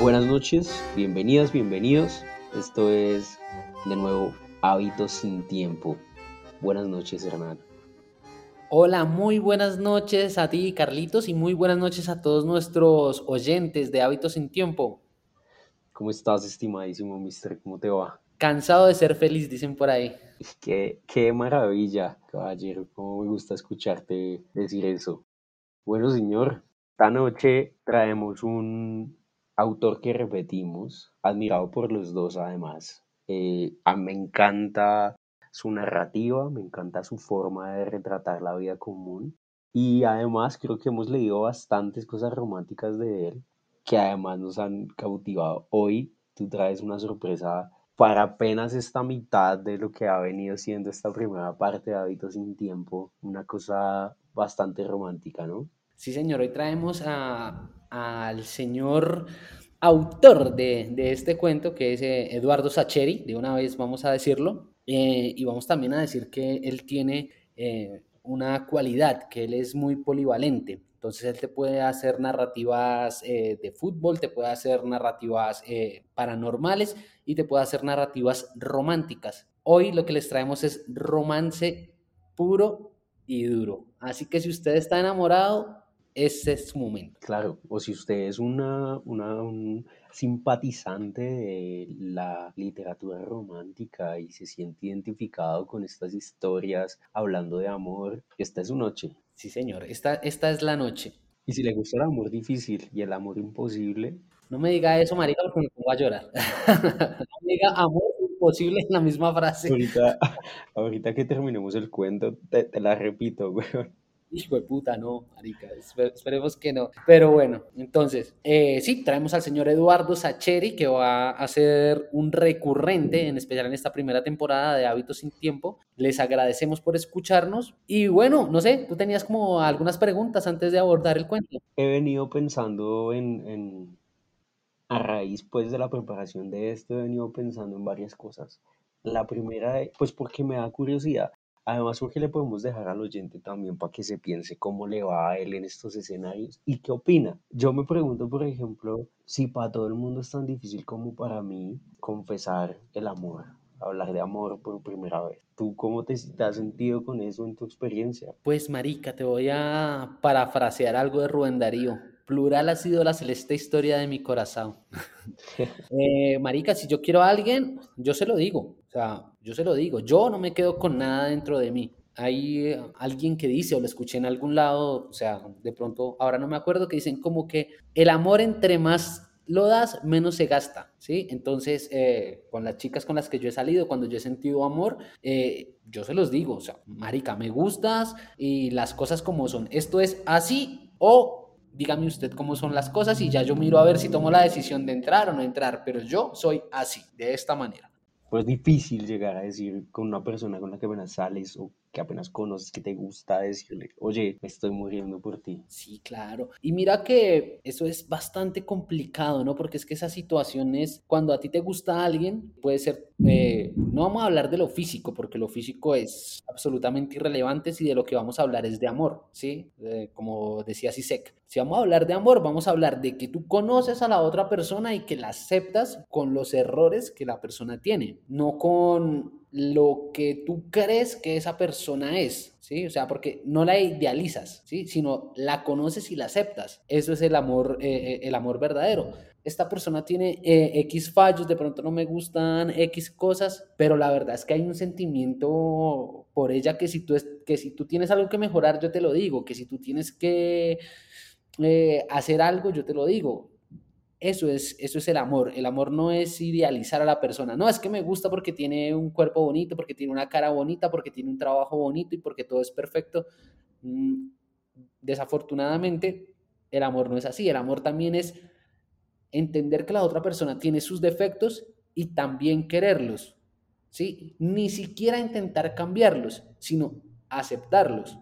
Buenas noches, bienvenidas, bienvenidos. Esto es de nuevo Hábitos sin Tiempo. Buenas noches, Hernán. Hola, muy buenas noches a ti, Carlitos, y muy buenas noches a todos nuestros oyentes de Hábitos sin Tiempo. ¿Cómo estás, estimadísimo mister? ¿Cómo te va? Cansado de ser feliz, dicen por ahí. Qué, qué maravilla, caballero. Cómo me gusta escucharte decir eso. Bueno, señor, esta noche traemos un autor que repetimos, admirado por los dos además. Eh, a, me encanta su narrativa, me encanta su forma de retratar la vida común y además creo que hemos leído bastantes cosas románticas de él que además nos han cautivado. Hoy tú traes una sorpresa para apenas esta mitad de lo que ha venido siendo esta primera parte de Hábitos sin Tiempo, una cosa bastante romántica, ¿no? Sí, señor, hoy traemos al señor autor de, este cuento, que es eh, Eduardo Sacheri, de una vez vamos a decirlo, eh, y vamos también a decir que él tiene eh, una cualidad, que él es muy polivalente. Entonces él te puede hacer narrativas de fútbol, te puede hacer narrativas paranormales y te puede hacer narrativas románticas. Hoy lo que les traemos es romance puro y duro. Así que si usted está enamorado, ese es su momento. Claro, o si usted es una, un simpatizante de la literatura romántica y se siente identificado con estas historias hablando de amor, esta es su noche. Sí, señor, esta, esta es la noche. Y si le gusta el amor difícil y el amor imposible. No me diga eso, marica, porque me pongo a llorar. no me diga amor imposible en la misma frase. Ahorita, ahorita que terminemos el cuento, te, te la repito, güey. Hijo de puta, no, marica, esperemos que no. Pero bueno, entonces, eh, sí, traemos al señor Eduardo Sacheri, que va a ser un recurrente, en especial en esta primera temporada de Hábitos sin Tiempo. Les agradecemos por escucharnos. Y bueno, no sé, tú tenías como algunas preguntas antes de abordar el cuento. He venido pensando en, a raíz pues de la preparación de esto, he venido pensando en varias cosas. La primera, pues porque me da curiosidad. Además, porque le podemos dejar al oyente también para que se piense cómo le va a él en estos escenarios y qué opina. Yo me pregunto, por ejemplo, si para todo el mundo es tan difícil como para mí confesar el amor, hablar de amor por primera vez. ¿Tú cómo te, has sentido con eso en tu experiencia? Pues, Marica, te voy a parafrasear algo de Rubén Darío. Plural ha sido la celeste historia de mi corazón. Eh, marica, si yo quiero a alguien, yo se lo digo. O sea, yo se lo digo. Yo no me quedo con nada dentro de mí. Hay eh, alguien que dice, o lo escuché en algún lado, o sea, de pronto, ahora no me acuerdo, que dicen como que el amor entre más lo das, menos se gasta, ¿sí? Entonces, eh, con las chicas con las que yo he salido, cuando yo he sentido amor, yo se los digo, o sea, marica, me gustas y las cosas como son. Esto es así o dígame usted cómo son las cosas y ya yo miro a ver si tomo la decisión de entrar o no entrar, pero yo soy así, de esta manera. Pues difícil llegar a decir con una persona con la que apenas sales o que apenas conoces, que te gusta decirle, oye, me estoy muriendo por ti. Sí, claro. Y mira que eso es bastante complicado, ¿no? Porque es que esa situación es cuando a ti te gusta alguien, puede ser, eh, no vamos a hablar de lo físico, porque lo físico es absolutamente irrelevante si de lo que vamos a hablar es de amor, ¿sí? como decía Sisek. Si vamos a hablar de amor, vamos a hablar de que tú conoces a la otra persona y que la aceptas con los errores que la persona tiene, no con lo que tú crees que esa persona es, ¿sí? O sea, porque no la idealizas, ¿sí? Sino la conoces y la aceptas. Eso es el amor, eh, eh, el amor verdadero. Esta persona tiene eh, X fallos, de pronto no me gustan X cosas, pero la verdad es que hay un sentimiento por ella que si tú, que si tú tienes algo que mejorar, yo te lo digo, que si tú tienes que hacer algo, yo te lo digo eso es, eso es el amor. El amor no es idealizar a la persona. No, es que me gusta porque tiene un cuerpo bonito, porque tiene una cara bonita, porque tiene un trabajo bonito y porque todo es perfecto. Mm, desafortunadamente, el amor no es así. El amor también es entender que la otra persona tiene sus defectos y también quererlos. ¿sí? Ni siquiera intentar cambiarlos, sino aceptarlos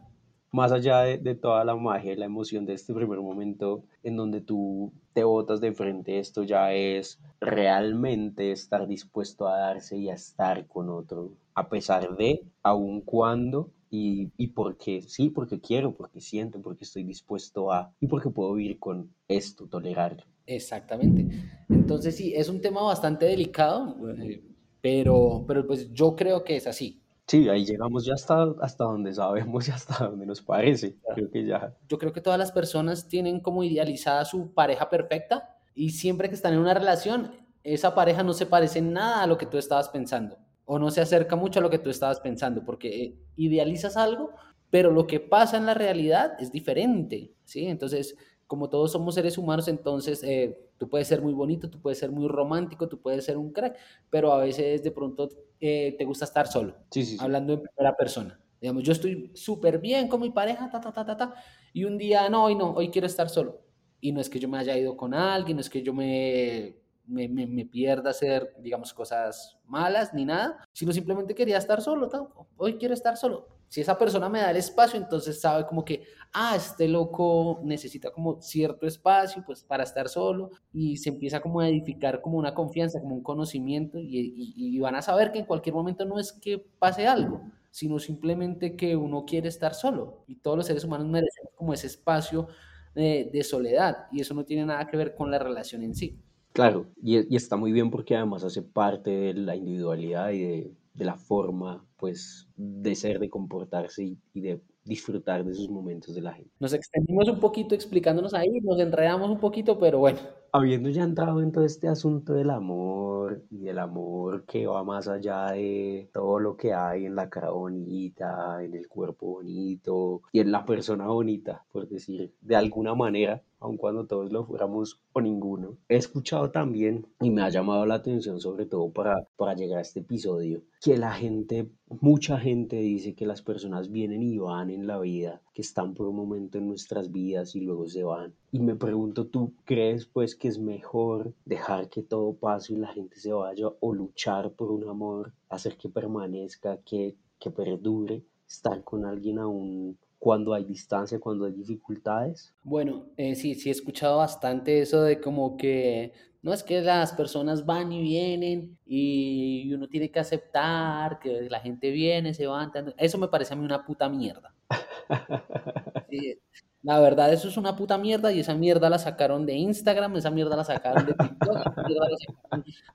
más allá de, toda la magia y la emoción de este primer momento en donde tú te botas de frente, esto ya es realmente estar dispuesto a darse y a estar con otro, a pesar de, aun cuando y, y porque sí, porque quiero, porque siento, porque estoy dispuesto a y porque puedo vivir con esto, tolerarlo. Exactamente. Entonces sí, es un tema bastante delicado, eh, pero, pero pues yo creo que es así. Sí, ahí llegamos ya hasta, hasta donde sabemos y hasta donde nos parece. Creo que ya. Yo creo que todas las personas tienen como idealizada su pareja perfecta y siempre que están en una relación, esa pareja no se parece nada a lo que tú estabas pensando o no se acerca mucho a lo que tú estabas pensando porque eh, idealizas algo, pero lo que pasa en la realidad es diferente, ¿sí? Entonces, como todos somos seres humanos, entonces eh, tú puedes ser muy bonito, tú puedes ser muy romántico, tú puedes ser un crack, pero a veces de pronto eh, te gusta estar solo, hablando en primera persona. Digamos, yo estoy súper bien con mi pareja, ta, ta, ta, ta, ta, y un día, no, hoy no, hoy quiero estar solo. Y no es que yo me haya ido con alguien, no es que yo me, me, me, me pierda hacer, digamos, cosas malas ni nada, sino simplemente quería estar solo, hoy quiero estar solo si esa persona me da el espacio, entonces sabe como que, ah, este loco necesita como cierto espacio pues para estar solo y se empieza como a edificar como una confianza, como un conocimiento y, van a saber que en cualquier momento no es que pase algo, sino simplemente que uno quiere estar solo y todos los seres humanos merecen como ese espacio de, de soledad y eso no tiene nada que ver con la relación en sí. Claro, y, y está muy bien porque además hace parte de la individualidad y de de la forma, pues, de ser, de comportarse y, de disfrutar de esos momentos de la gente. Nos extendimos un poquito explicándonos ahí, nos enredamos un poquito, pero bueno. Habiendo ya entrado en todo este asunto del amor y del amor que va más allá de todo lo que hay en la cara bonita, en el cuerpo bonito y en la persona bonita, por decir de alguna manera, aun cuando todos lo fuéramos o ninguno. He escuchado también y me ha llamado la atención sobre todo para, para llegar a este episodio, que la gente, mucha gente dice que las personas vienen y van en la vida, que están por un momento en nuestras vidas y luego se van. Y me pregunto, ¿tú crees pues que es mejor dejar que todo pase y la gente se vaya o luchar por un amor, hacer que permanezca, que, que perdure, estar con alguien aún cuando hay distancia, cuando hay dificultades? Bueno, eh, sí, sí he escuchado bastante eso de como que no es que las personas van y vienen y uno tiene que aceptar que la gente viene, se va. Eso me parece a mí una puta mierda. la verdad, eso es una puta mierda y esa mierda la sacaron de Instagram, esa mierda la sacaron de TikTok,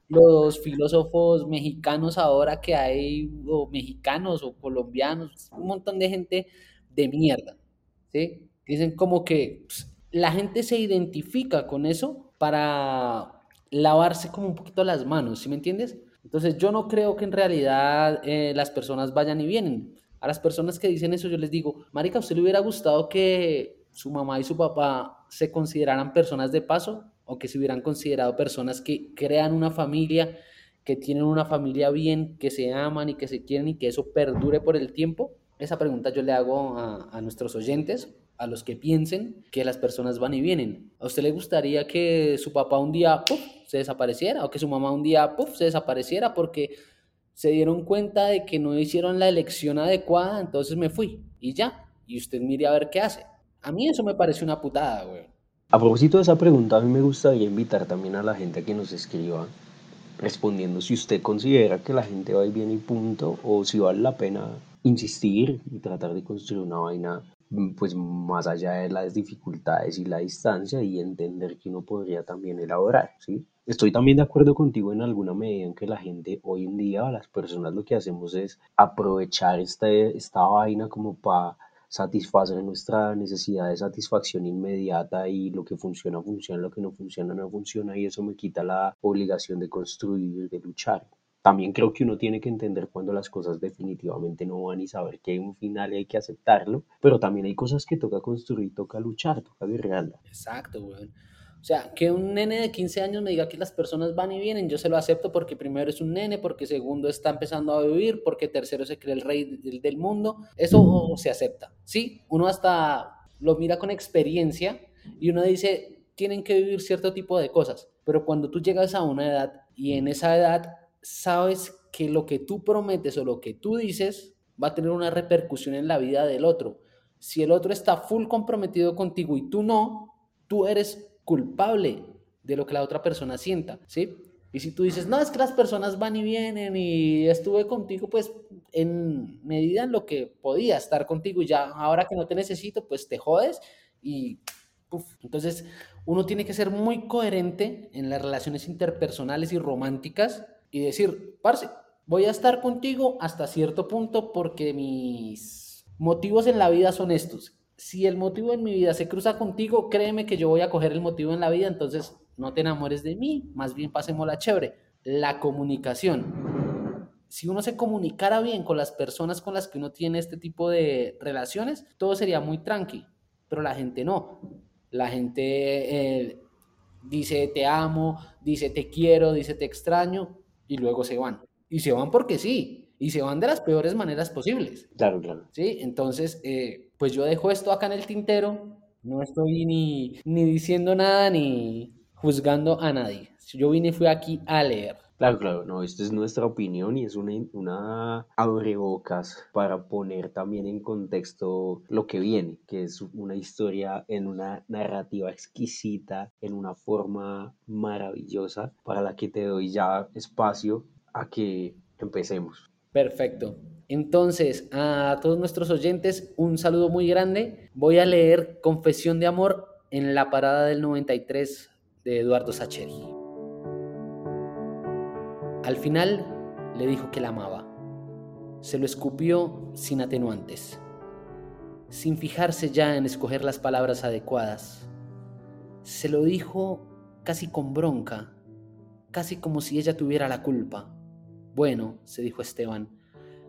los filósofos mexicanos ahora que hay, o mexicanos o colombianos, un montón de gente de mierda, ¿sí? Dicen como que pues, la gente se identifica con eso para lavarse como un poquito las manos, ¿sí me entiendes? Entonces yo no creo que en realidad eh, las personas vayan y vienen. A las personas que dicen eso yo les digo, Marica, ¿a usted le hubiera gustado que su mamá y su papá se consideraran personas de paso o que se hubieran considerado personas que crean una familia, que tienen una familia bien, que se aman y que se quieren y que eso perdure por el tiempo? Esa pregunta yo le hago a, nuestros oyentes, a los que piensen que las personas van y vienen. ¿A usted le gustaría que su papá un día se desapareciera o que su mamá un día se desapareciera porque se dieron cuenta de que no hicieron la elección adecuada, entonces me fui y ya. Y usted mire a ver qué hace. A mí eso me parece una putada, güey. A propósito de esa pregunta, a mí me gustaría invitar también a la gente a que nos escriba respondiendo si usted considera que la gente va y viene y punto o si vale la pena insistir y tratar de construir una vaina mm, pues más allá de las dificultades y la distancia y entender que uno podría también elaborar, ¿sí? Estoy también de acuerdo contigo en alguna medida en que la gente hoy en día, las personas lo que hacemos es aprovechar esta, esta vaina como para satisfacer nuestra necesidad de satisfacción inmediata y lo que funciona, funciona, lo que no funciona, no funciona y eso me quita la obligación de construir, de luchar también creo que uno tiene que entender cuando las cosas definitivamente no van y saber que hay un final y hay que aceptarlo, pero también hay cosas que toca construir, toca luchar, toca guerrearla. Exacto, güey. O sea, que un nene de 15 años me diga que las personas van y vienen, yo se lo acepto porque primero es un nene, porque segundo está empezando a vivir, porque tercero se cree el rey del, mundo. Eso se acepta, ¿sí? Uno hasta lo mira con experiencia y uno dice, tienen que vivir cierto tipo de cosas, pero cuando tú llegas a una edad y en esa edad sabes que lo que tú prometes o lo que tú dices va a tener una repercusión en la vida del otro. Si el otro está full comprometido contigo y tú no, tú eres culpable de lo que la otra persona sienta, ¿sí? Y si tú dices, no, es que las personas van y vienen y estuve contigo, pues en medida en lo que podía estar contigo y ya ahora que no te necesito, pues te jodes y Entonces, uno tiene que ser muy coherente en las relaciones interpersonales y románticas y decir, parce, voy a estar contigo hasta cierto punto porque mis motivos en la vida son estos. Si el motivo en mi vida se cruza contigo, créeme que yo voy a coger el motivo en la vida, entonces no te enamores de mí, más bien pasemos la chévere. La comunicación. Si uno se comunicara bien con las personas con las que uno tiene este tipo de relaciones, todo sería muy tranqui, pero la gente no. La gente eh, dice te amo, dice te quiero, dice te extraño y luego se van. Y se van porque sí, y se van de las peores maneras posibles. Claro, claro. ¿Sí? Entonces, eh, pues yo dejo esto acá en el tintero, no estoy ni, ni diciendo nada ni juzgando a nadie. Yo vine y fui aquí a leer. Claro, claro, no, esta es nuestra opinión y es una, una abrebocas para poner también en contexto lo que viene, que es una historia en una narrativa exquisita, en una forma maravillosa, para la que te doy ya espacio a que empecemos. Perfecto. Entonces, a todos nuestros oyentes, un saludo muy grande. Voy a leer Confesión de Amor en la parada del 93 de Eduardo Sacheri. Al final le dijo que la amaba. Se lo escupió sin atenuantes, sin fijarse ya en escoger las palabras adecuadas. Se lo dijo casi con bronca, casi como si ella tuviera la culpa. Bueno, se dijo Esteban,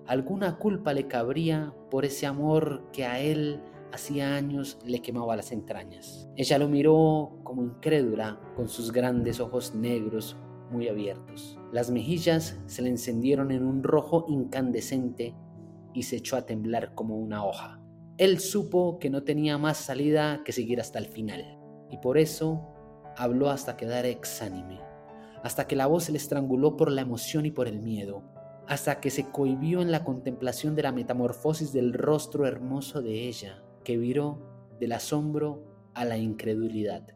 alguna culpa le cabría por ese amor que a él hacía años le quemaba las entrañas. Ella lo miró como incrédula, con sus grandes ojos negros muy abiertos. Las mejillas se le encendieron en un rojo incandescente y se echó a temblar como una hoja. Él supo que no tenía más salida que seguir hasta el final, y por eso habló hasta quedar exánime, hasta que la voz se le estranguló por la emoción y por el miedo, hasta que se cohibió en la contemplación de la metamorfosis del rostro hermoso de ella, que viró del asombro a la incredulidad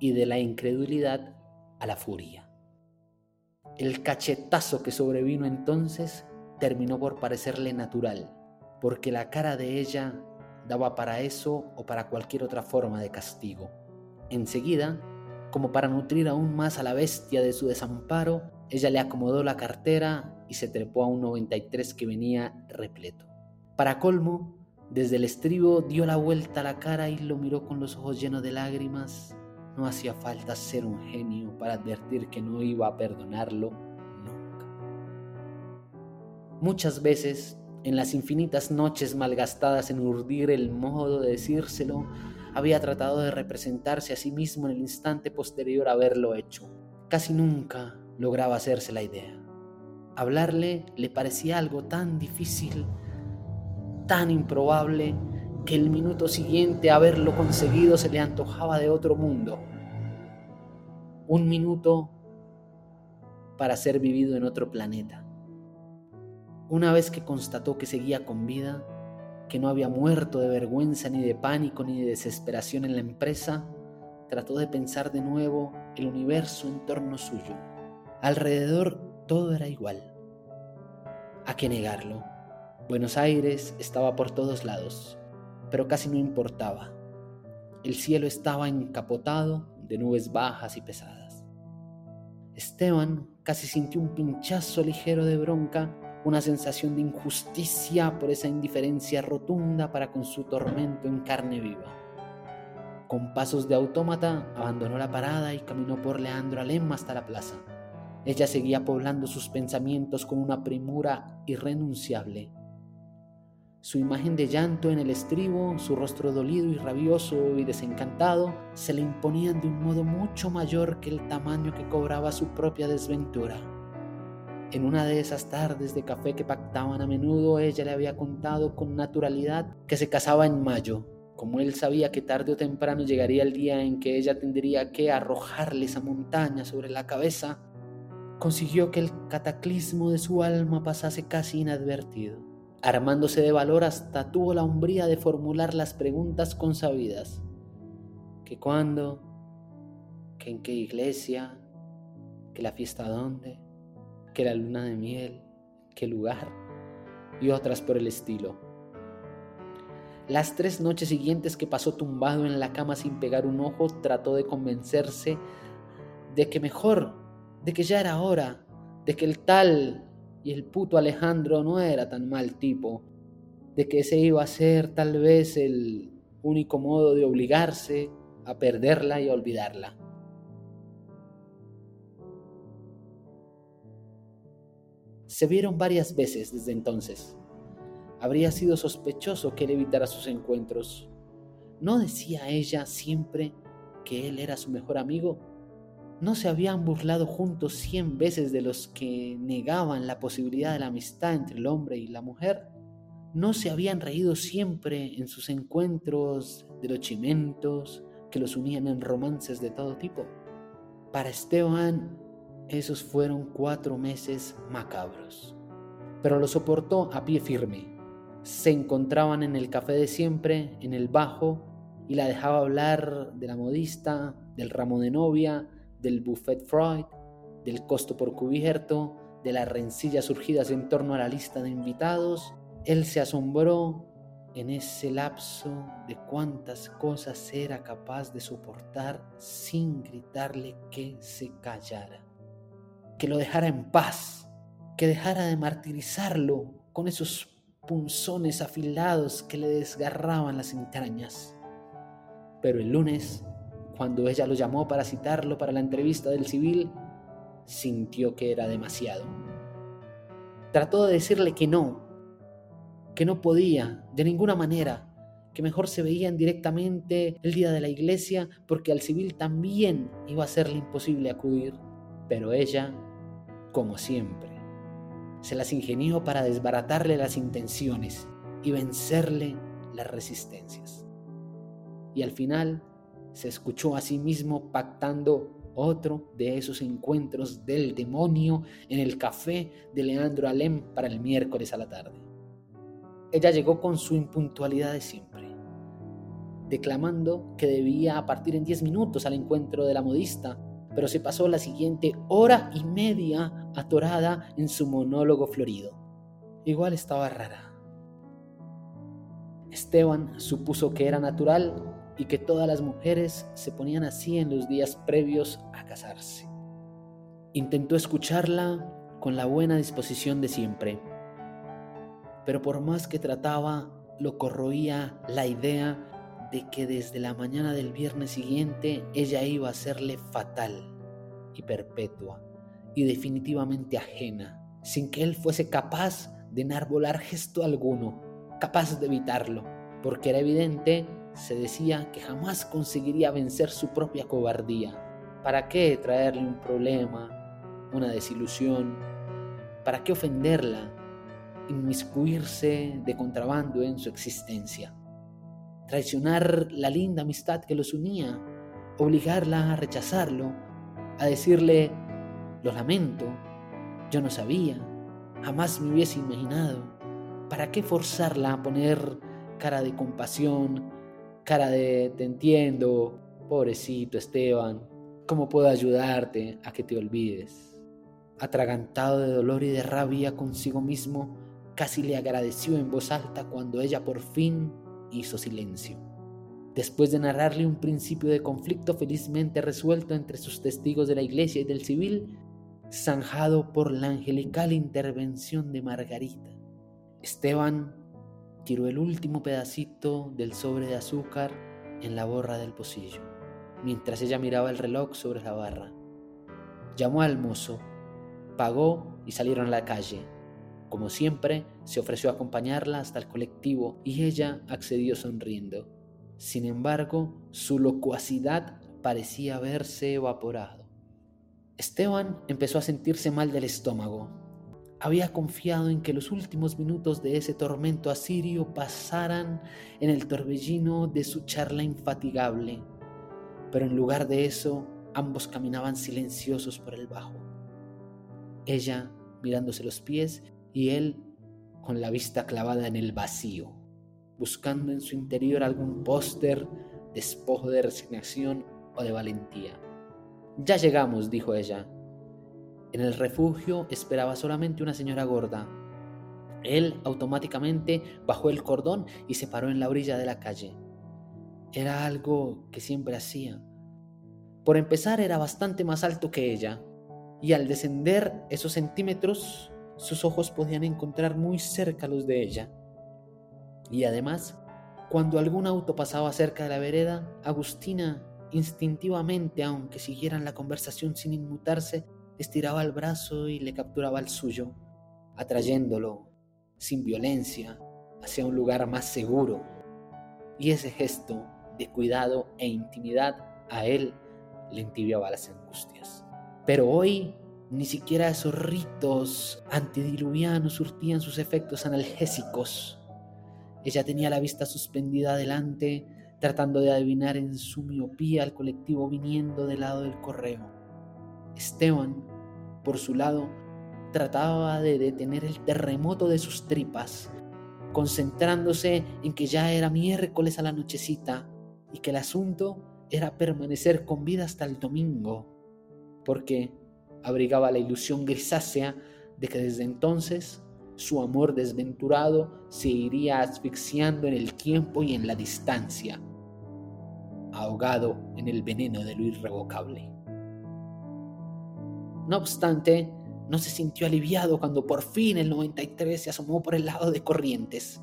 y de la incredulidad a la furia. El cachetazo que sobrevino entonces terminó por parecerle natural, porque la cara de ella daba para eso o para cualquier otra forma de castigo. Enseguida, como para nutrir aún más a la bestia de su desamparo, ella le acomodó la cartera y se trepó a un 93 que venía repleto. Para colmo, desde el estribo dio la vuelta a la cara y lo miró con los ojos llenos de lágrimas. No hacía falta ser un genio para advertir que no iba a perdonarlo nunca. Muchas veces, en las infinitas noches malgastadas en urdir el modo de decírselo, había tratado de representarse a sí mismo en el instante posterior a haberlo hecho. Casi nunca lograba hacerse la idea. Hablarle le parecía algo tan difícil tan improbable que el minuto siguiente a haberlo conseguido se le antojaba de otro mundo. Un minuto para ser vivido en otro planeta. Una vez que constató que seguía con vida, que no había muerto de vergüenza ni de pánico ni de desesperación en la empresa, trató de pensar de nuevo el universo en torno suyo. Alrededor todo era igual. ¿A qué negarlo? Buenos Aires estaba por todos lados, pero casi no importaba. El cielo estaba encapotado de nubes bajas y pesadas. Esteban casi sintió un pinchazo ligero de bronca, una sensación de injusticia por esa indiferencia rotunda para con su tormento en carne viva. Con pasos de autómata abandonó la parada y caminó por Leandro Alem hasta la plaza. Ella seguía poblando sus pensamientos con una premura irrenunciable su imagen de llanto en el estribo, su rostro dolido y rabioso y desencantado, se le imponían de un modo mucho mayor que el tamaño que cobraba su propia desventura. En una de esas tardes de café que pactaban a menudo, ella le había contado con naturalidad que se casaba en mayo, como él sabía que tarde o temprano llegaría el día en que ella tendría que arrojarle esa montaña sobre la cabeza, consiguió que el cataclismo de su alma pasase casi inadvertido. Armándose de valor hasta tuvo la hombría de formular las preguntas consabidas. ¿Que cuándo? ¿Que en qué iglesia? ¿Que la fiesta dónde? ¿Que la luna de miel? ¿Qué lugar? Y otras por el estilo. Las tres noches siguientes que pasó tumbado en la cama sin pegar un ojo, trató de convencerse de que mejor, de que ya era hora, de que el tal y el puto Alejandro no era tan mal tipo, de que ese iba a ser tal vez el único modo de obligarse a perderla y a olvidarla. Se vieron varias veces desde entonces. Habría sido sospechoso que él evitara sus encuentros. ¿No decía ella siempre que él era su mejor amigo? ¿No se habían burlado juntos cien veces de los que negaban la posibilidad de la amistad entre el hombre y la mujer? ¿No se habían reído siempre en sus encuentros de los chimentos que los unían en romances de todo tipo? Para Esteban, esos fueron cuatro meses macabros, pero lo soportó a pie firme. Se encontraban en el café de siempre, en el bajo, y la dejaba hablar de la modista, del ramo de novia, del buffet Freud, del costo por cubierto, de las rencillas surgidas en torno a la lista de invitados. Él se asombró en ese lapso de cuántas cosas era capaz de soportar sin gritarle que se callara, que lo dejara en paz, que dejara de martirizarlo con esos punzones afilados que le desgarraban las entrañas. Pero el lunes, cuando ella lo llamó para citarlo para la entrevista del civil, sintió que era demasiado. Trató de decirle que no, que no podía, de ninguna manera, que mejor se veían directamente el día de la iglesia porque al civil también iba a serle imposible acudir. Pero ella, como siempre, se las ingenió para desbaratarle las intenciones y vencerle las resistencias. Y al final se escuchó a sí mismo pactando otro de esos encuentros del demonio en el café de Leandro Alem para el miércoles a la tarde. Ella llegó con su impuntualidad de siempre, declamando que debía partir en 10 minutos al encuentro de la modista pero se pasó la siguiente hora y media atorada en su monólogo florido. Igual estaba rara. Esteban supuso que era natural y que todas las mujeres se ponían así en los días previos a casarse. Intentó escucharla con la buena disposición de siempre, pero por más que trataba, lo corroía la idea de que desde la mañana del viernes siguiente ella iba a serle fatal y perpetua y definitivamente ajena, sin que él fuese capaz de enarbolar gesto alguno, capaz de evitarlo, porque era evidente, se decía, que jamás conseguiría vencer su propia cobardía. ¿Para qué traerle un problema, una desilusión? ¿Para qué ofenderla? Inmiscuirse de contrabando en su existencia traicionar la linda amistad que los unía, obligarla a rechazarlo, a decirle, lo lamento, yo no sabía, jamás me hubiese imaginado. ¿Para qué forzarla a poner cara de compasión, cara de te entiendo, pobrecito Esteban, ¿cómo puedo ayudarte a que te olvides? Atragantado de dolor y de rabia consigo mismo, casi le agradeció en voz alta cuando ella por fin hizo silencio. Después de narrarle un principio de conflicto felizmente resuelto entre sus testigos de la iglesia y del civil, zanjado por la angelical intervención de Margarita, Esteban tiró el último pedacito del sobre de azúcar en la borra del pocillo, mientras ella miraba el reloj sobre la barra. Llamó al mozo, pagó y salieron a la calle. Como siempre, se ofreció a acompañarla hasta el colectivo y ella accedió sonriendo. Sin embargo, su locuacidad parecía haberse evaporado. Esteban empezó a sentirse mal del estómago. Había confiado en que los últimos minutos de ese tormento asirio pasaran en el torbellino de su charla infatigable, pero en lugar de eso, ambos caminaban silenciosos por el bajo. Ella mirándose los pies y él con la vista clavada en el vacío, buscando en su interior algún póster, despojo de resignación o de valentía. Ya llegamos, dijo ella. En el refugio esperaba solamente una señora gorda. Él automáticamente bajó el cordón y se paró en la orilla de la calle. Era algo que siempre hacía. Por empezar, era bastante más alto que ella, y al descender esos centímetros, sus ojos podían encontrar muy cerca los de ella. Y además, cuando algún auto pasaba cerca de la vereda, Agustina, instintivamente, aunque siguieran la conversación sin inmutarse, estiraba el brazo y le capturaba el suyo, atrayéndolo, sin violencia, hacia un lugar más seguro. Y ese gesto de cuidado e intimidad a él le entibiaba las angustias. Pero hoy ni siquiera esos ritos antidiluvianos surtían sus efectos analgésicos. Ella tenía la vista suspendida adelante, tratando de adivinar en su miopía al colectivo viniendo del lado del correo. Esteban, por su lado, trataba de detener el terremoto de sus tripas, concentrándose en que ya era miércoles a la nochecita y que el asunto era permanecer con vida hasta el domingo, porque abrigaba la ilusión grisácea de que desde entonces su amor desventurado se iría asfixiando en el tiempo y en la distancia, ahogado en el veneno de lo irrevocable. No obstante, no se sintió aliviado cuando por fin el 93 se asomó por el lado de Corrientes.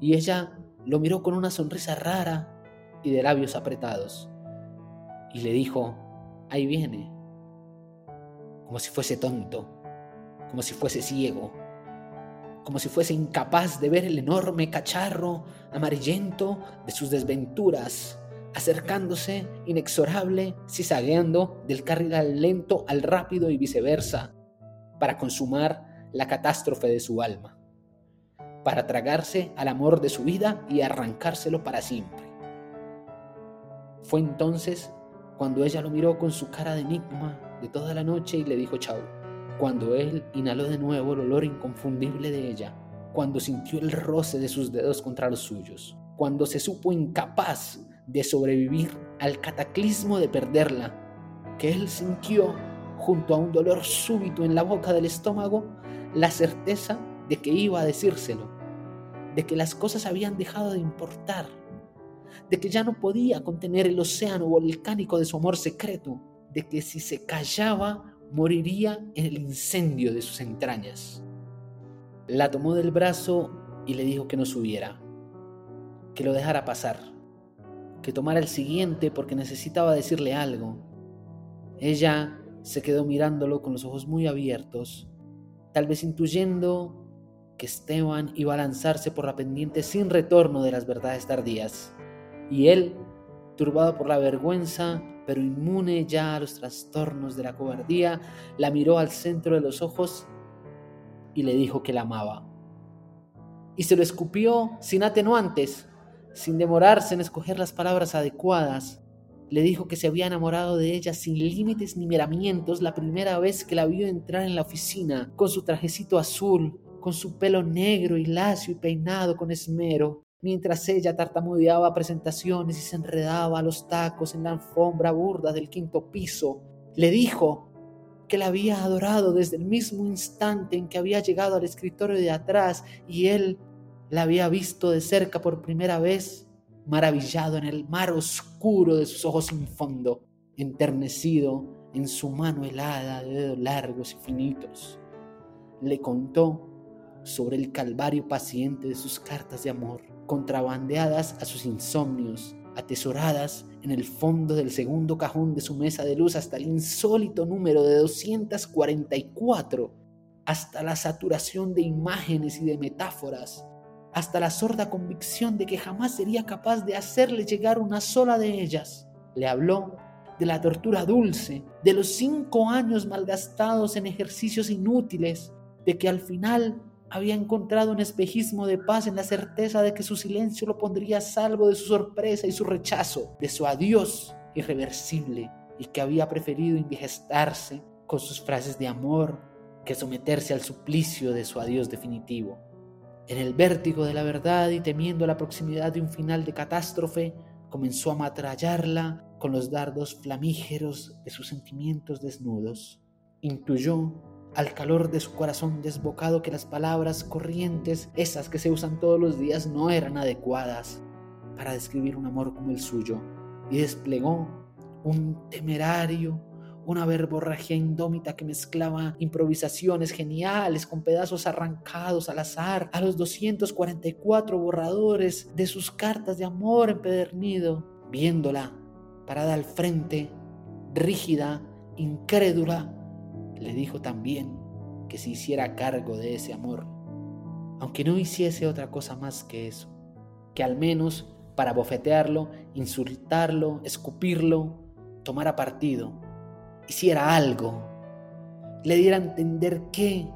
Y ella lo miró con una sonrisa rara y de labios apretados. Y le dijo, ahí viene. Como si fuese tonto, como si fuese ciego, como si fuese incapaz de ver el enorme cacharro amarillento de sus desventuras acercándose inexorable, cizagueando del carril lento al rápido y viceversa, para consumar la catástrofe de su alma, para tragarse al amor de su vida y arrancárselo para siempre. Fue entonces cuando ella lo miró con su cara de enigma de toda la noche y le dijo chao, cuando él inhaló de nuevo el olor inconfundible de ella, cuando sintió el roce de sus dedos contra los suyos, cuando se supo incapaz de sobrevivir al cataclismo de perderla, que él sintió junto a un dolor súbito en la boca del estómago, la certeza de que iba a decírselo, de que las cosas habían dejado de importar, de que ya no podía contener el océano volcánico de su amor secreto, de que si se callaba moriría en el incendio de sus entrañas. La tomó del brazo y le dijo que no subiera, que lo dejara pasar, que tomara el siguiente porque necesitaba decirle algo. Ella se quedó mirándolo con los ojos muy abiertos, tal vez intuyendo que Esteban iba a lanzarse por la pendiente sin retorno de las verdades tardías. Y él, turbado por la vergüenza, pero inmune ya a los trastornos de la cobardía, la miró al centro de los ojos y le dijo que la amaba. Y se lo escupió sin atenuantes, sin demorarse en escoger las palabras adecuadas, le dijo que se había enamorado de ella sin límites ni miramientos la primera vez que la vio entrar en la oficina, con su trajecito azul, con su pelo negro y lacio y peinado con esmero, mientras ella tartamudeaba presentaciones y se enredaba los tacos en la alfombra burda del quinto piso. Le dijo que la había adorado desde el mismo instante en que había llegado al escritorio de atrás y él la había visto de cerca por primera vez maravillado en el mar oscuro de sus ojos sin fondo, enternecido en su mano helada de dedos largos y finitos. Le contó sobre el calvario paciente de sus cartas de amor, contrabandeadas a sus insomnios, atesoradas en el fondo del segundo cajón de su mesa de luz hasta el insólito número de 244, hasta la saturación de imágenes y de metáforas hasta la sorda convicción de que jamás sería capaz de hacerle llegar una sola de ellas. Le habló de la tortura dulce, de los cinco años malgastados en ejercicios inútiles, de que al final había encontrado un espejismo de paz en la certeza de que su silencio lo pondría a salvo de su sorpresa y su rechazo, de su adiós irreversible, y que había preferido indigestarse con sus frases de amor que someterse al suplicio de su adiós definitivo. En el vértigo de la verdad y temiendo la proximidad de un final de catástrofe, comenzó a matrallarla con los dardos flamígeros de sus sentimientos desnudos. Intuyó al calor de su corazón desbocado que las palabras corrientes, esas que se usan todos los días, no eran adecuadas para describir un amor como el suyo, y desplegó un temerario, una verborragia indómita que mezclaba improvisaciones geniales con pedazos arrancados al azar a los 244 borradores de sus cartas de amor empedernido, viéndola parada al frente, rígida, incrédula, le dijo también que se hiciera cargo de ese amor, aunque no hiciese otra cosa más que eso, que al menos para bofetearlo, insultarlo, escupirlo, tomara partido, hiciera algo, le diera a entender que,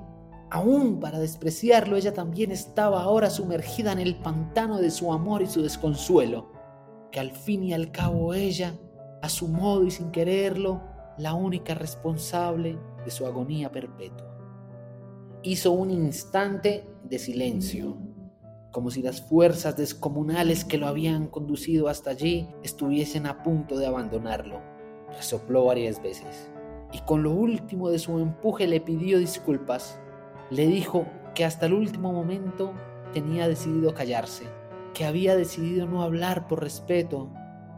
aún para despreciarlo, ella también estaba ahora sumergida en el pantano de su amor y su desconsuelo, que al fin y al cabo ella, a su modo y sin quererlo, la única responsable de su agonía perpetua. Hizo un instante de silencio, como si las fuerzas descomunales que lo habían conducido hasta allí estuviesen a punto de abandonarlo. Resopló varias veces y con lo último de su empuje le pidió disculpas. Le dijo que hasta el último momento tenía decidido callarse, que había decidido no hablar por respeto,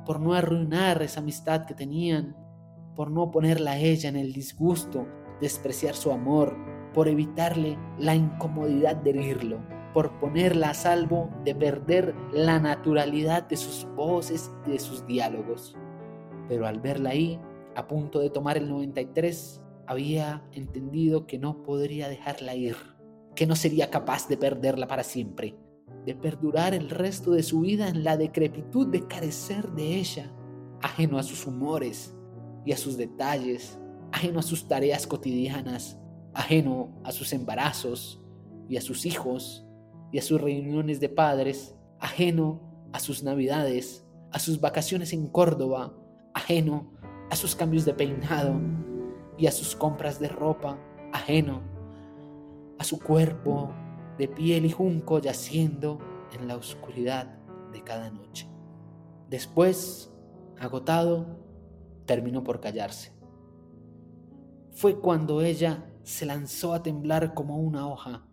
por no arruinar esa amistad que tenían, por no ponerla a ella en el disgusto, despreciar su amor, por evitarle la incomodidad de herirlo, por ponerla a salvo de perder la naturalidad de sus voces y de sus diálogos. Pero al verla ahí, a punto de tomar el 93, había entendido que no podría dejarla ir, que no sería capaz de perderla para siempre, de perdurar el resto de su vida en la decrepitud de carecer de ella, ajeno a sus humores, y a sus detalles, ajeno a sus tareas cotidianas, ajeno a sus embarazos y a sus hijos y a sus reuniones de padres, ajeno a sus navidades, a sus vacaciones en Córdoba, ajeno a sus cambios de peinado y a sus compras de ropa, ajeno a su cuerpo de piel y junco yaciendo en la oscuridad de cada noche. Después, agotado, terminó por callarse. Fue cuando ella se lanzó a temblar como una hoja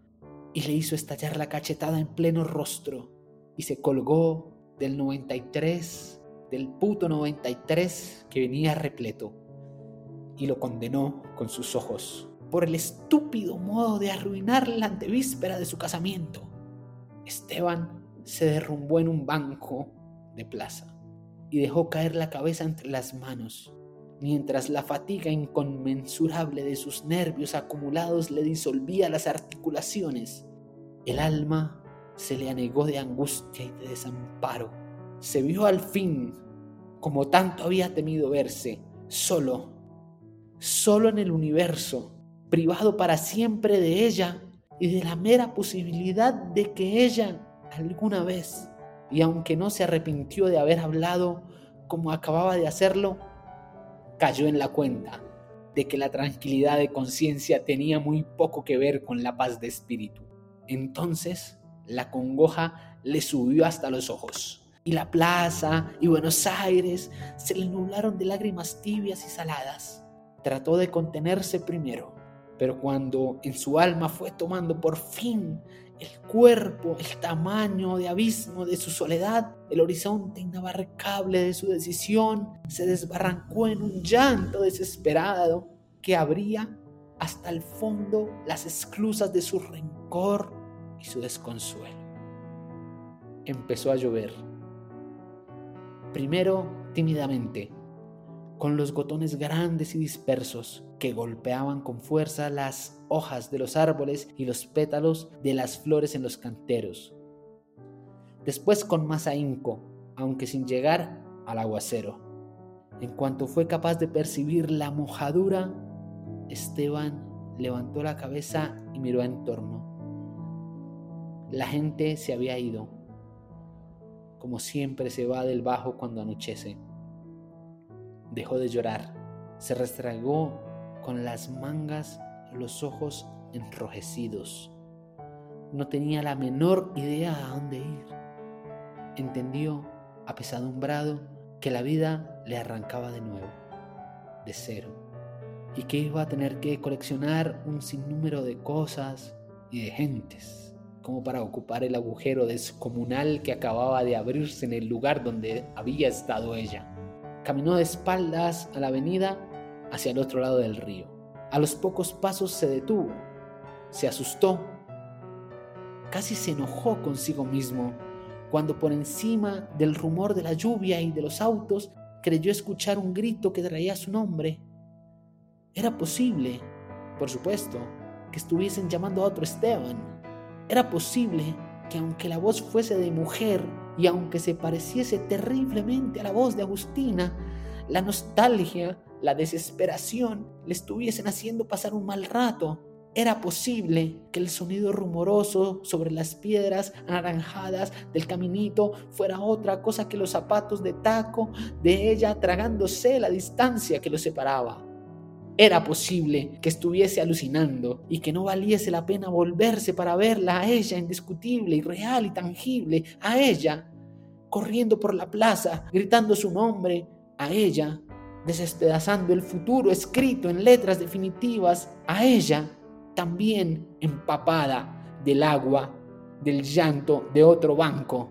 y le hizo estallar la cachetada en pleno rostro y se colgó del 93, del puto 93 que venía repleto y lo condenó con sus ojos por el estúpido modo de arruinar la antevíspera de su casamiento. Esteban se derrumbó en un banco de plaza y dejó caer la cabeza entre las manos, mientras la fatiga inconmensurable de sus nervios acumulados le disolvía las articulaciones. El alma se le anegó de angustia y de desamparo. Se vio al fin, como tanto había temido verse, solo, solo en el universo, privado para siempre de ella y de la mera posibilidad de que ella alguna vez y aunque no se arrepintió de haber hablado como acababa de hacerlo, cayó en la cuenta de que la tranquilidad de conciencia tenía muy poco que ver con la paz de espíritu. Entonces la congoja le subió hasta los ojos y la plaza y Buenos Aires se le nublaron de lágrimas tibias y saladas. Trató de contenerse primero, pero cuando en su alma fue tomando por fin el cuerpo, el tamaño de abismo de su soledad, el horizonte inabarcable de su decisión, se desbarrancó en un llanto desesperado que abría hasta el fondo las esclusas de su rencor y su desconsuelo. Empezó a llover. Primero tímidamente, con los gotones grandes y dispersos que golpeaban con fuerza las hojas de los árboles y los pétalos de las flores en los canteros. Después con más ahínco, aunque sin llegar al aguacero. En cuanto fue capaz de percibir la mojadura, Esteban levantó la cabeza y miró en torno. La gente se había ido, como siempre se va del bajo cuando anochece. Dejó de llorar, se restregó con las mangas los ojos enrojecidos. No tenía la menor idea a dónde ir. Entendió, apesadumbrado, que la vida le arrancaba de nuevo, de cero, y que iba a tener que coleccionar un sinnúmero de cosas y de gentes como para ocupar el agujero descomunal que acababa de abrirse en el lugar donde había estado ella. Caminó de espaldas a la avenida hacia el otro lado del río. A los pocos pasos se detuvo, se asustó, casi se enojó consigo mismo cuando por encima del rumor de la lluvia y de los autos creyó escuchar un grito que traía su nombre. Era posible, por supuesto, que estuviesen llamando a otro Esteban. Era posible que aunque la voz fuese de mujer y aunque se pareciese terriblemente a la voz de Agustina, la nostalgia, la desesperación le estuviesen haciendo pasar un mal rato. Era posible que el sonido rumoroso sobre las piedras anaranjadas del caminito fuera otra cosa que los zapatos de taco de ella tragándose la distancia que los separaba. Era posible que estuviese alucinando y que no valiese la pena volverse para verla a ella indiscutible y real y tangible, a ella corriendo por la plaza, gritando su nombre, a ella despedazando el futuro escrito en letras definitivas, a ella también empapada del agua, del llanto de otro banco,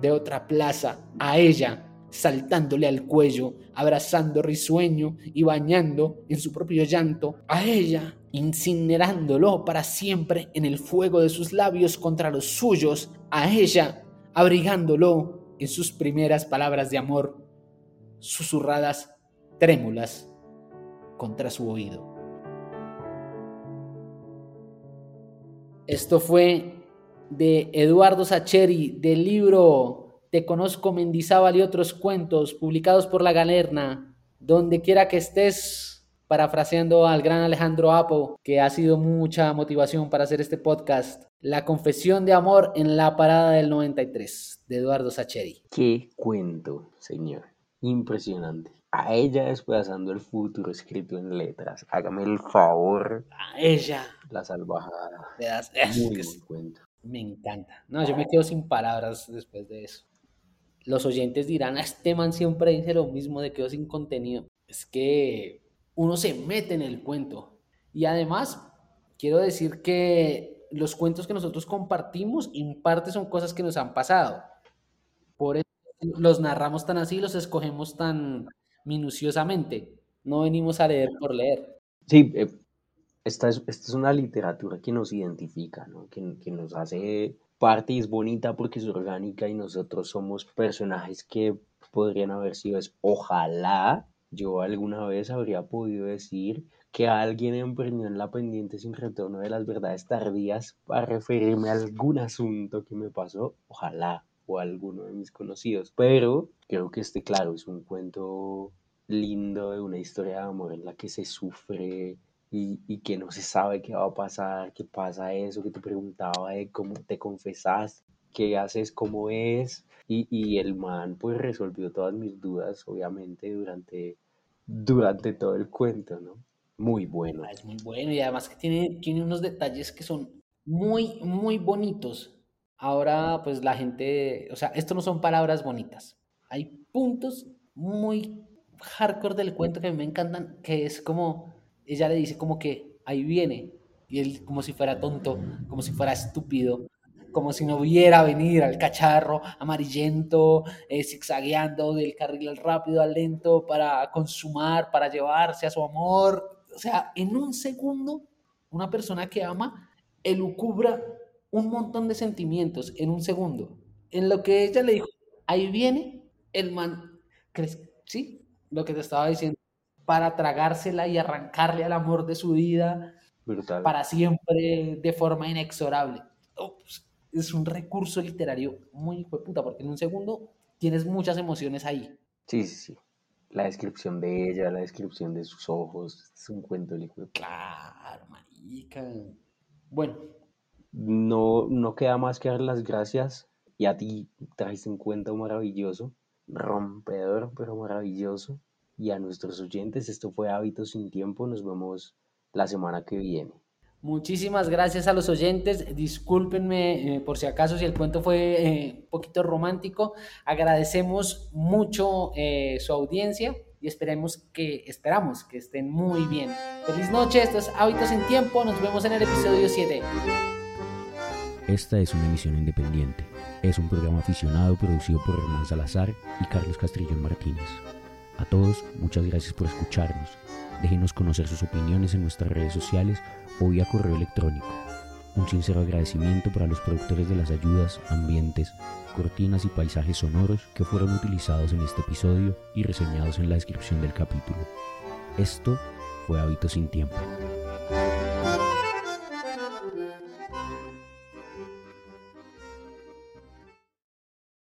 de otra plaza, a ella saltándole al cuello, abrazando risueño y bañando en su propio llanto a ella, incinerándolo para siempre en el fuego de sus labios contra los suyos, a ella, abrigándolo en sus primeras palabras de amor, susurradas, trémulas, contra su oído. Esto fue de Eduardo Sacheri del libro te conozco Mendizábal y otros cuentos publicados por La Galerna. Donde quiera que estés, parafraseando al gran Alejandro Apo, que ha sido mucha motivación para hacer este podcast. La confesión de amor en la parada del 93, de Eduardo Sacheri. Qué cuento, señor. Impresionante. A ella despedazando el futuro escrito en letras. Hágame el favor. A ella. La salvajada. Muy buen cuento. Me encanta. No, yo me quedo sin palabras después de eso los oyentes dirán, ah, este man siempre dice lo mismo de quedó sin contenido. Es que uno se mete en el cuento. Y además, quiero decir que los cuentos que nosotros compartimos, en parte son cosas que nos han pasado. Por eso los narramos tan así, los escogemos tan minuciosamente. No venimos a leer por leer. Sí, eh, esta, es, una literatura que nos identifica, ¿no? que, que nos hace parte y es bonita porque es orgánica y nosotros somos personajes que podrían haber sido es ojalá yo alguna vez habría podido decir que alguien emprendió en la pendiente sin retorno de las verdades tardías para referirme a algún asunto que me pasó, ojalá, o alguno de mis conocidos. Pero creo que este, claro, es un cuento lindo de una historia de amor en la que se sufre y, que no se sabe qué va a pasar, qué pasa eso, que te preguntaba de cómo te confesas, qué haces, cómo es, y, y, el man pues resolvió todas mis dudas, obviamente, durante, durante todo el cuento, ¿no? Muy bueno. Es muy bueno y además que tiene, tiene unos detalles que son muy, muy bonitos. Ahora, pues la gente, o sea, esto no son palabras bonitas. Hay puntos muy hardcore del cuento que me encantan, que es como ella le dice como que ahí viene, y él como si fuera tonto, como si fuera estúpido, como si no viera venir al cacharro amarillento, eh, zigzagueando del carril al rápido al lento para consumar, para llevarse a su amor. O sea, en un segundo, una persona que ama elucubra un montón de sentimientos en un segundo. En lo que ella le dijo, ahí viene el man, ¿sí? Lo que te estaba diciendo para tragársela y arrancarle al amor de su vida para siempre de forma inexorable. Pues, es un recurso literario muy puta, porque en un segundo tienes muchas emociones ahí. Sí, sí, sí. La descripción de ella, la descripción de sus ojos, es un cuento de Claro, marica. Bueno. No, no queda más que dar las gracias y a ti trajiste un cuento maravilloso, rompedor, pero maravilloso y a nuestros oyentes. Esto fue Hábitos sin Tiempo. Nos vemos la semana que viene. Muchísimas gracias a los oyentes. Discúlpenme eh, por si acaso si el cuento fue eh, un poquito romántico. Agradecemos mucho eh, su audiencia. y esperemos que, esperamos que estén muy bien. Feliz noche, esto es Hábitos en Tiempo, nos vemos en el episodio 7. Esta es una emisión independiente. Es un programa aficionado producido por Hernán Salazar y Carlos Castrillón Martínez. A todos, muchas gracias por escucharnos. Déjenos conocer sus opiniones en nuestras redes sociales o vía correo electrónico. Un sincero agradecimiento para los productores de las ayudas, ambientes, cortinas y paisajes sonoros que fueron utilizados en este episodio y reseñados en la descripción del capítulo. Esto fue Hábitos sin Tiempo.